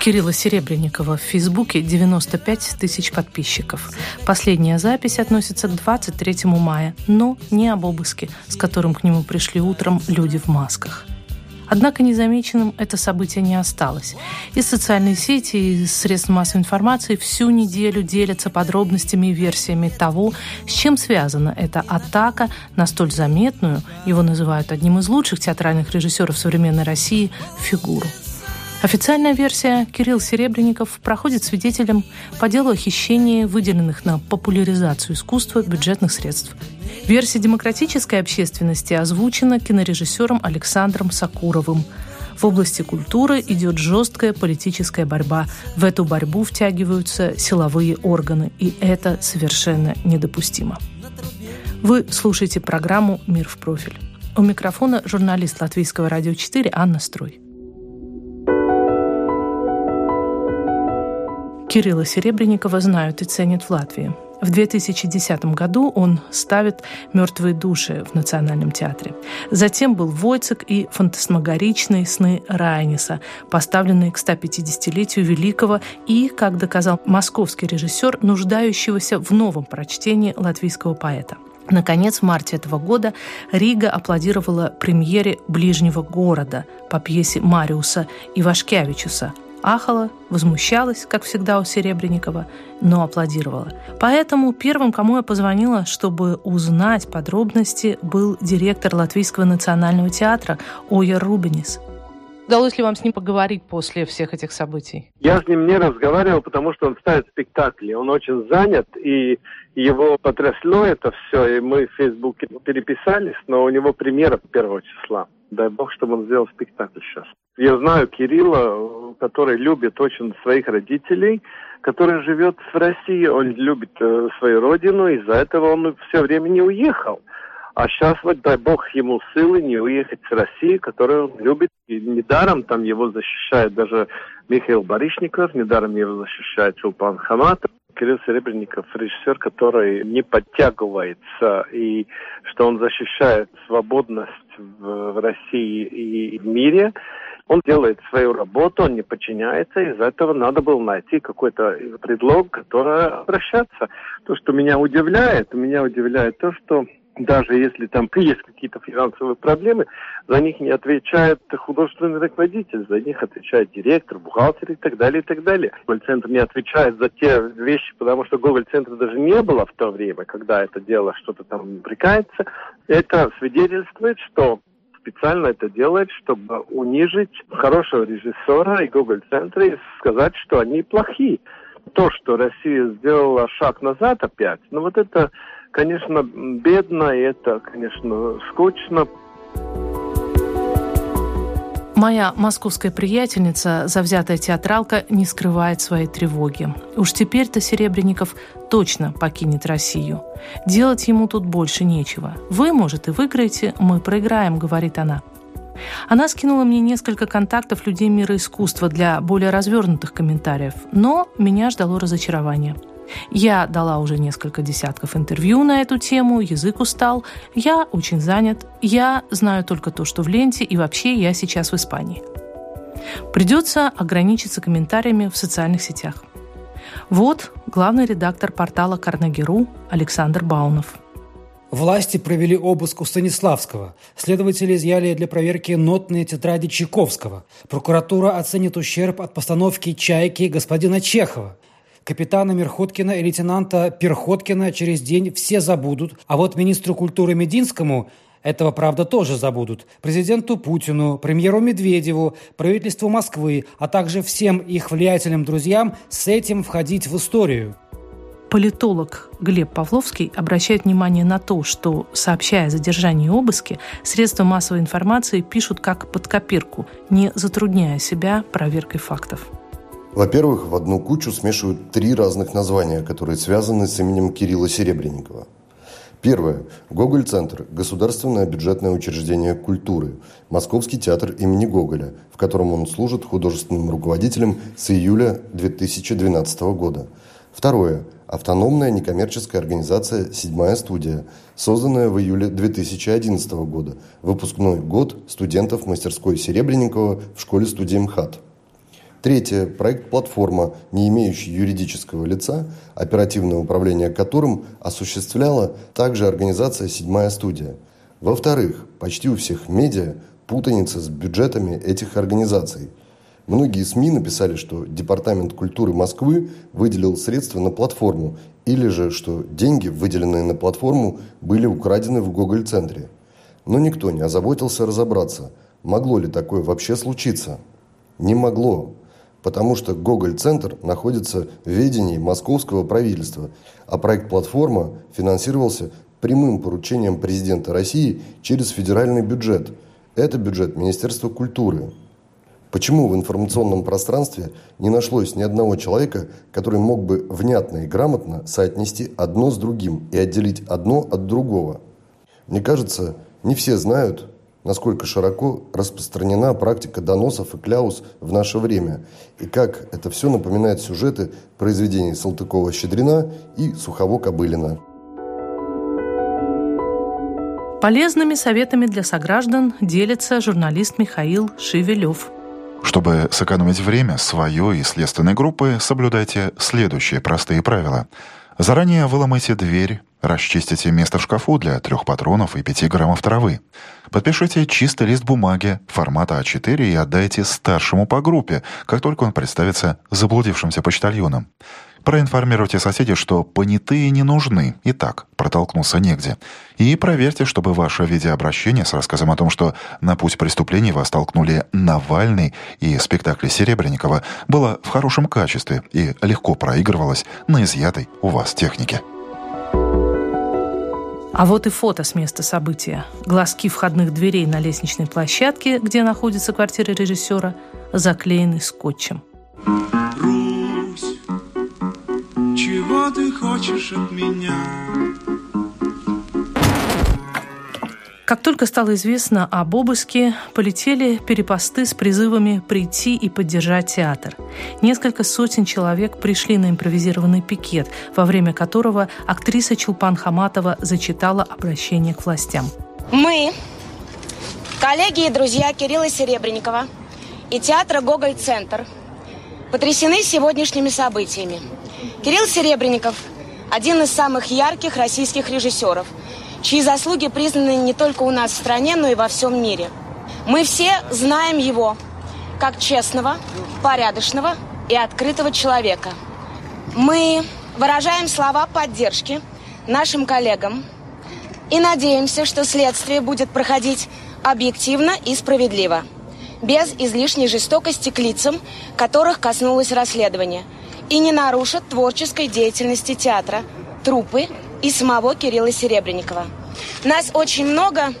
Кирилла Серебренникова в Фейсбуке 95 тысяч подписчиков. Последняя запись относится к 23 мая, но не об обыске, с которым к нему пришли утром люди в масках. Однако незамеченным это событие не осталось. И социальные сети, и средства массовой информации всю неделю делятся подробностями и версиями того, с чем связана эта атака на столь заметную, его называют одним из лучших театральных режиссеров современной России, фигуру. Официальная версия Кирилл Серебренников проходит свидетелем по делу о хищении выделенных на популяризацию искусства бюджетных средств. Версия демократической общественности озвучена кинорежиссером Александром Сакуровым. В области культуры идет жесткая политическая борьба. В эту борьбу втягиваются силовые органы, и это совершенно недопустимо. Вы слушаете программу «Мир в профиль». У микрофона журналист Латвийского радио 4 Анна Строй. Кирилла Серебренникова знают и ценят в Латвии. В 2010 году он ставит «Мертвые души» в Национальном театре. Затем был «Войцек» и фантасмагоричные «Сны Райниса», поставленные к 150-летию великого и, как доказал московский режиссер, нуждающегося в новом прочтении латвийского поэта. Наконец, в марте этого года Рига аплодировала премьере «Ближнего города» по пьесе Мариуса Ивашкевичуса ахала, возмущалась, как всегда у Серебренникова, но аплодировала. Поэтому первым, кому я позвонила, чтобы узнать подробности, был директор Латвийского национального театра Ойер Рубинис. Удалось ли вам с ним поговорить после всех этих событий? Я с ним не разговаривал, потому что он ставит спектакли. Он очень занят, и его потрясло это все, и мы в Фейсбуке переписались, но у него премьера первого числа. Дай бог, чтобы он сделал спектакль сейчас. Я знаю Кирилла, который любит очень своих родителей, который живет в России, он любит э, свою родину, из-за этого он все время не уехал. А сейчас, вот, дай бог ему силы не уехать с России, которую он любит. И недаром там его защищает даже Михаил Барышников, недаром его защищает Чулпан Хаматов. Кирилл Серебренников, режиссер, который не подтягивается, и что он защищает свободность в, России и в мире. Он делает свою работу, он не подчиняется, из-за этого надо было найти какой-то предлог, который обращаться. То, что меня удивляет, меня удивляет то, что даже если там есть какие-то финансовые проблемы, за них не отвечает художественный руководитель, за них отвечает директор, бухгалтер и так далее, и так далее. Гоголь-центр не отвечает за те вещи, потому что Гоголь-центра даже не было в то время, когда это дело что-то там прикается. Это свидетельствует, что специально это делает, чтобы унижить хорошего режиссера и Гоголь-центра и сказать, что они плохие. То, что Россия сделала шаг назад опять, ну вот это конечно, бедно, и это, конечно, скучно. Моя московская приятельница, завзятая театралка, не скрывает своей тревоги. Уж теперь-то Серебренников точно покинет Россию. Делать ему тут больше нечего. Вы, может, и выиграете, мы проиграем, говорит она. Она скинула мне несколько контактов людей мира искусства для более развернутых комментариев, но меня ждало разочарование – я дала уже несколько десятков интервью на эту тему, язык устал, я очень занят, я знаю только то, что в ленте, и вообще я сейчас в Испании. Придется ограничиться комментариями в социальных сетях. Вот главный редактор портала Карнегеру Александр Баунов. Власти провели обыск у Станиславского. Следователи изъяли для проверки нотные тетради Чайковского. Прокуратура оценит ущерб от постановки «Чайки» господина Чехова. Капитана Мерходкина и лейтенанта Перходкина через день все забудут, а вот министру культуры Мединскому этого, правда, тоже забудут. Президенту Путину, премьеру Медведеву, правительству Москвы, а также всем их влиятельным друзьям с этим входить в историю. Политолог Глеб Павловский обращает внимание на то, что, сообщая о задержании и обыске, средства массовой информации пишут как под копирку, не затрудняя себя проверкой фактов. Во-первых, в одну кучу смешивают три разных названия, которые связаны с именем Кирилла Серебренникова. Первое. Гоголь-центр. Государственное бюджетное учреждение культуры. Московский театр имени Гоголя, в котором он служит художественным руководителем с июля 2012 года. Второе. Автономная некоммерческая организация «Седьмая студия», созданная в июле 2011 года, выпускной год студентов мастерской Серебренникова в школе-студии МХАТ. Третье. Проект «Платформа», не имеющий юридического лица, оперативное управление которым осуществляла также организация «Седьмая студия». Во-вторых, почти у всех медиа путаница с бюджетами этих организаций – Многие СМИ написали, что Департамент культуры Москвы выделил средства на платформу, или же, что деньги, выделенные на платформу, были украдены в Гоголь-центре. Но никто не озаботился разобраться, могло ли такое вообще случиться. Не могло, потому что Гоголь-центр находится в ведении московского правительства, а проект «Платформа» финансировался прямым поручением президента России через федеральный бюджет. Это бюджет Министерства культуры. Почему в информационном пространстве не нашлось ни одного человека, который мог бы внятно и грамотно соотнести одно с другим и отделить одно от другого? Мне кажется, не все знают, насколько широко распространена практика доносов и кляус в наше время, и как это все напоминает сюжеты произведений Салтыкова-Щедрина и Сухово-Кобылина. Полезными советами для сограждан делится журналист Михаил Шевелев. Чтобы сэкономить время свое и следственной группы, соблюдайте следующие простые правила. Заранее выломайте дверь, расчистите место в шкафу для трех патронов и 5 граммов травы. Подпишите чистый лист бумаги формата А4 и отдайте старшему по группе, как только он представится заблудившимся почтальоном. Проинформируйте соседей, что понятые не нужны, и так протолкнуться негде. И проверьте, чтобы ваше видеообращение с рассказом о том, что на путь преступлений вас толкнули Навальный и спектакли Серебренникова, было в хорошем качестве и легко проигрывалось на изъятой у вас технике. А вот и фото с места события. Глазки входных дверей на лестничной площадке, где находится квартира режиссера, заклеены скотчем. Чего ты хочешь от меня? Как только стало известно об обыске, полетели перепосты с призывами прийти и поддержать театр. Несколько сотен человек пришли на импровизированный пикет, во время которого актриса Чулпан Хаматова зачитала обращение к властям. Мы, коллеги и друзья Кирилла Серебренникова и театра «Гоголь-центр» потрясены сегодняшними событиями – Кирилл Серебренников – один из самых ярких российских режиссеров, чьи заслуги признаны не только у нас в стране, но и во всем мире. Мы все знаем его как честного, порядочного и открытого человека. Мы выражаем слова поддержки нашим коллегам и надеемся, что следствие будет проходить объективно и справедливо, без излишней жестокости к лицам, которых коснулось расследование – и не нарушат творческой деятельности театра, труппы и самого Кирилла Серебренникова. Нас очень много.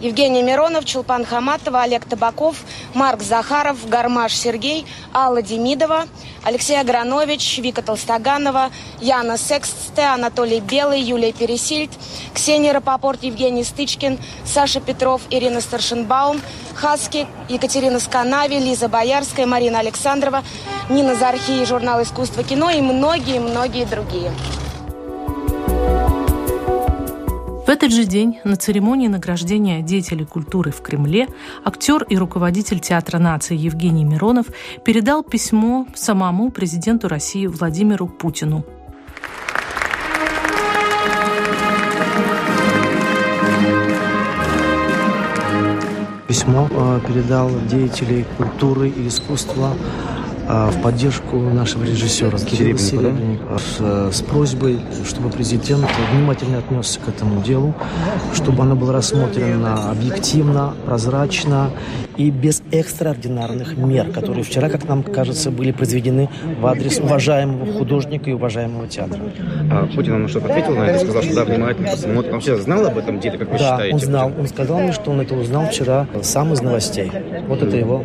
Евгений Миронов, Чулпан Хаматова, Олег Табаков, Марк Захаров, Гармаш Сергей, Алла Демидова, Алексей Агранович, Вика Толстоганова, Яна Сексте, Анатолий Белый, Юлия Пересильд, Ксения Рапопорт, Евгений Стычкин, Саша Петров, Ирина Старшинбаум, Хаски, Екатерина Сканави, Лиза Боярская, Марина Александрова, Нина Зархи, журнал «Искусство кино» и многие-многие другие. В этот же день на церемонии награждения деятелей культуры в Кремле актер и руководитель Театра нации Евгений Миронов передал письмо самому президенту России Владимиру Путину. Письмо э, передал деятелей культуры и искусства в поддержку нашего режиссера Кирилла Серебренникова с, э, с просьбой, чтобы президент внимательно отнесся к этому делу, чтобы оно было рассмотрено объективно, прозрачно и без экстраординарных мер, которые вчера, как нам кажется, были произведены в адрес уважаемого художника и уважаемого театра. А Путин вам что-то ответил на это? Сказал, что да, внимательно посмотрит. Он вообще знал об этом деле, как вы да, считаете? он знал. Он сказал мне, что он это узнал вчера сам из новостей. Вот это его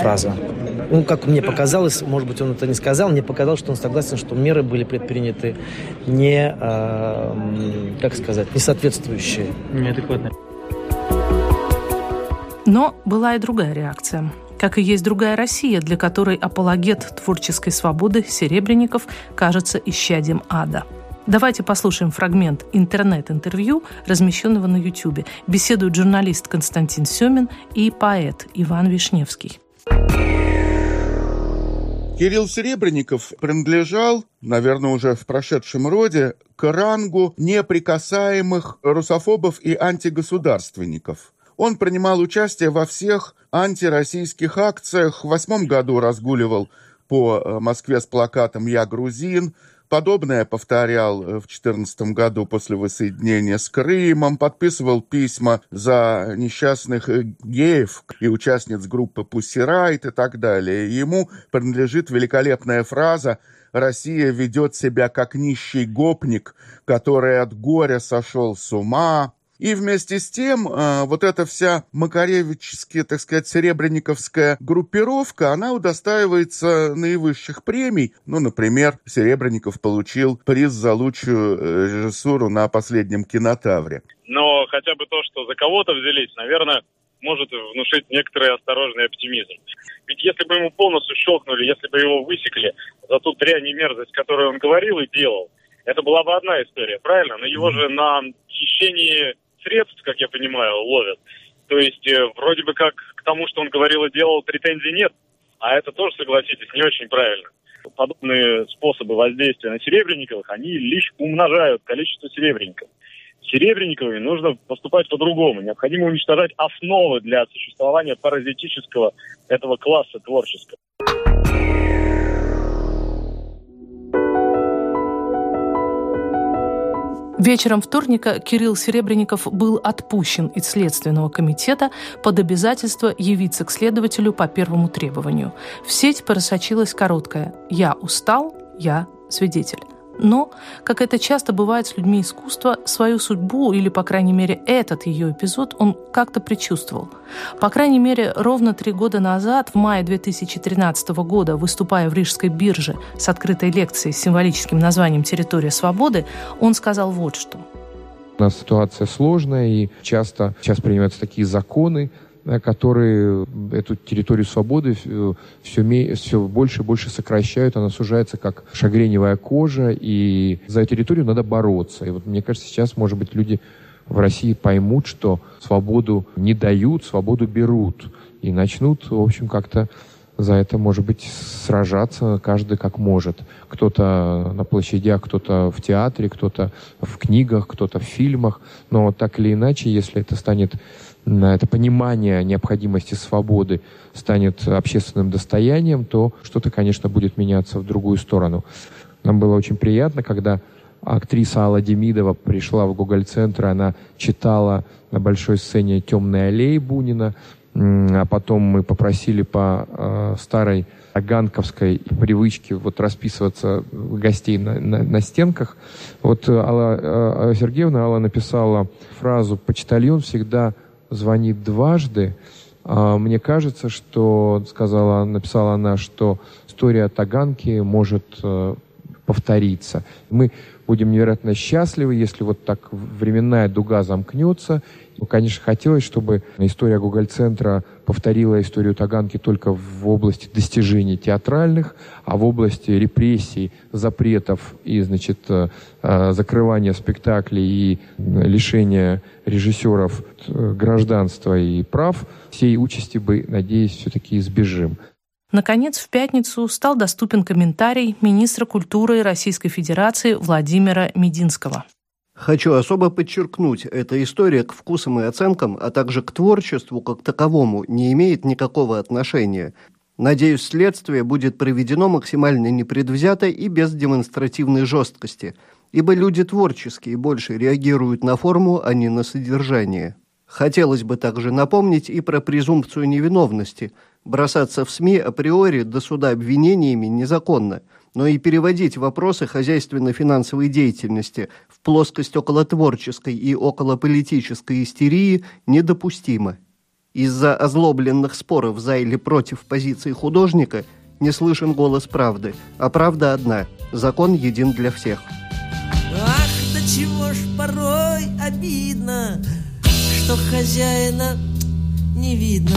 фраза ну, как мне показалось, может быть, он это не сказал, мне показалось, что он согласен, что меры были предприняты не, э, как сказать, не соответствующие. Неадекватные. Но была и другая реакция. Как и есть другая Россия, для которой апологет творческой свободы Серебренников кажется исчадием ада. Давайте послушаем фрагмент интернет-интервью, размещенного на YouTube. Беседуют журналист Константин Семин и поэт Иван Вишневский. Кирилл Серебренников принадлежал, наверное, уже в прошедшем роде, к рангу неприкасаемых русофобов и антигосударственников. Он принимал участие во всех антироссийских акциях. В восьмом году разгуливал по э, Москве с плакатом «Я грузин», Подобное повторял э, в 2014 году после воссоединения с Крымом, подписывал письма за несчастных э, геев и участниц группы Пуссирайт и так далее. Ему принадлежит великолепная фраза «Россия ведет себя как нищий гопник, который от горя сошел с ума, и вместе с тем э, вот эта вся макаревическая, так сказать, серебряниковская группировка, она удостаивается наивысших премий. Ну, например, Серебренников получил приз за лучшую э, режиссуру на последнем кинотавре. Но хотя бы то, что за кого-то взялись, наверное, может внушить некоторый осторожный оптимизм. Ведь если бы ему полностью щелкнули, если бы его высекли за ту дрянь и мерзость, которую он говорил и делал, это была бы одна история, правильно? Но его же на хищении средств, как я понимаю, ловят. То есть э, вроде бы как к тому, что он говорил и делал, претензий нет. А это тоже, согласитесь, не очень правильно. Подобные способы воздействия на Серебренниковых, они лишь умножают количество Серебренников. Серебренниковыми нужно поступать по-другому. Необходимо уничтожать основы для существования паразитического этого класса творческого. Вечером вторника Кирилл Серебренников был отпущен из Следственного комитета под обязательство явиться к следователю по первому требованию. В сеть просочилась короткая «Я устал, я свидетель». Но, как это часто бывает с людьми искусства, свою судьбу, или, по крайней мере, этот ее эпизод, он как-то предчувствовал. По крайней мере, ровно три года назад, в мае 2013 года, выступая в Рижской бирже с открытой лекцией с символическим названием «Территория свободы», он сказал вот что. У нас ситуация сложная, и часто сейчас принимаются такие законы, которые эту территорию свободы все, все больше и больше сокращают, она сужается как шагреневая кожа, и за территорию надо бороться. И вот мне кажется, сейчас, может быть, люди в России поймут, что свободу не дают, свободу берут, и начнут, в общем, как-то за это, может быть, сражаться каждый как может. Кто-то на площадях, кто-то в театре, кто-то в книгах, кто-то в фильмах. Но так или иначе, если это станет это понимание необходимости свободы станет общественным достоянием, то что-то, конечно, будет меняться в другую сторону. Нам было очень приятно, когда актриса Алла Демидова пришла в Гоголь-центр, она читала на большой сцене «Темные аллеи» Бунина, а потом мы попросили по э, старой таганковской привычке вот расписываться гостей на, на, на стенках. Вот Алла э, Сергеевна Алла написала фразу «Почтальон всегда звонит дважды, а, мне кажется, что, сказала, написала она, что история Таганки может э, повторится. Мы будем невероятно счастливы, если вот так временная дуга замкнется. Ну, конечно, хотелось, чтобы история Гоголь-центра повторила историю Таганки только в области достижений театральных, а в области репрессий, запретов и, значит, э, э, закрывания спектаклей и лишения режиссеров э, гражданства и прав, всей участи бы, надеюсь, все-таки избежим. Наконец, в пятницу стал доступен комментарий министра культуры Российской Федерации Владимира Мединского. Хочу особо подчеркнуть, эта история к вкусам и оценкам, а также к творчеству как таковому не имеет никакого отношения. Надеюсь, следствие будет проведено максимально непредвзято и без демонстративной жесткости, ибо люди творческие больше реагируют на форму, а не на содержание. Хотелось бы также напомнить и про презумпцию невиновности – Бросаться в СМИ априори до суда обвинениями незаконно, но и переводить вопросы хозяйственно-финансовой деятельности в плоскость околотворческой и околополитической истерии недопустимо. Из-за озлобленных споров за или против позиции художника не слышен голос правды, а правда одна – закон един для всех. Ах, до чего ж порой обидно, что хозяина не видно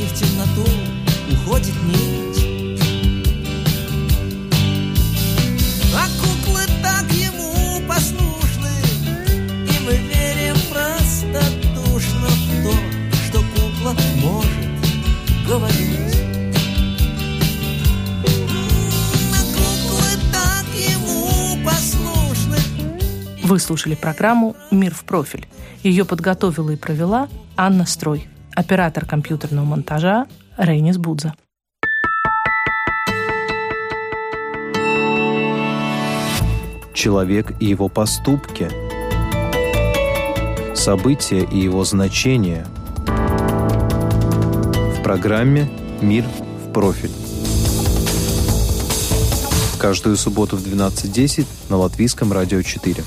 и в темноту уходит нить. А куклы так ему послушны, и мы верим простодушно в то, что кукла может говорить. Вы слушали программу «Мир в профиль». Ее подготовила и провела Анна Строй оператор компьютерного монтажа Рейнис Будза. Человек и его поступки, события и его значения в программе «Мир в профиль». Каждую субботу в 12.10 на Латвийском радио 4.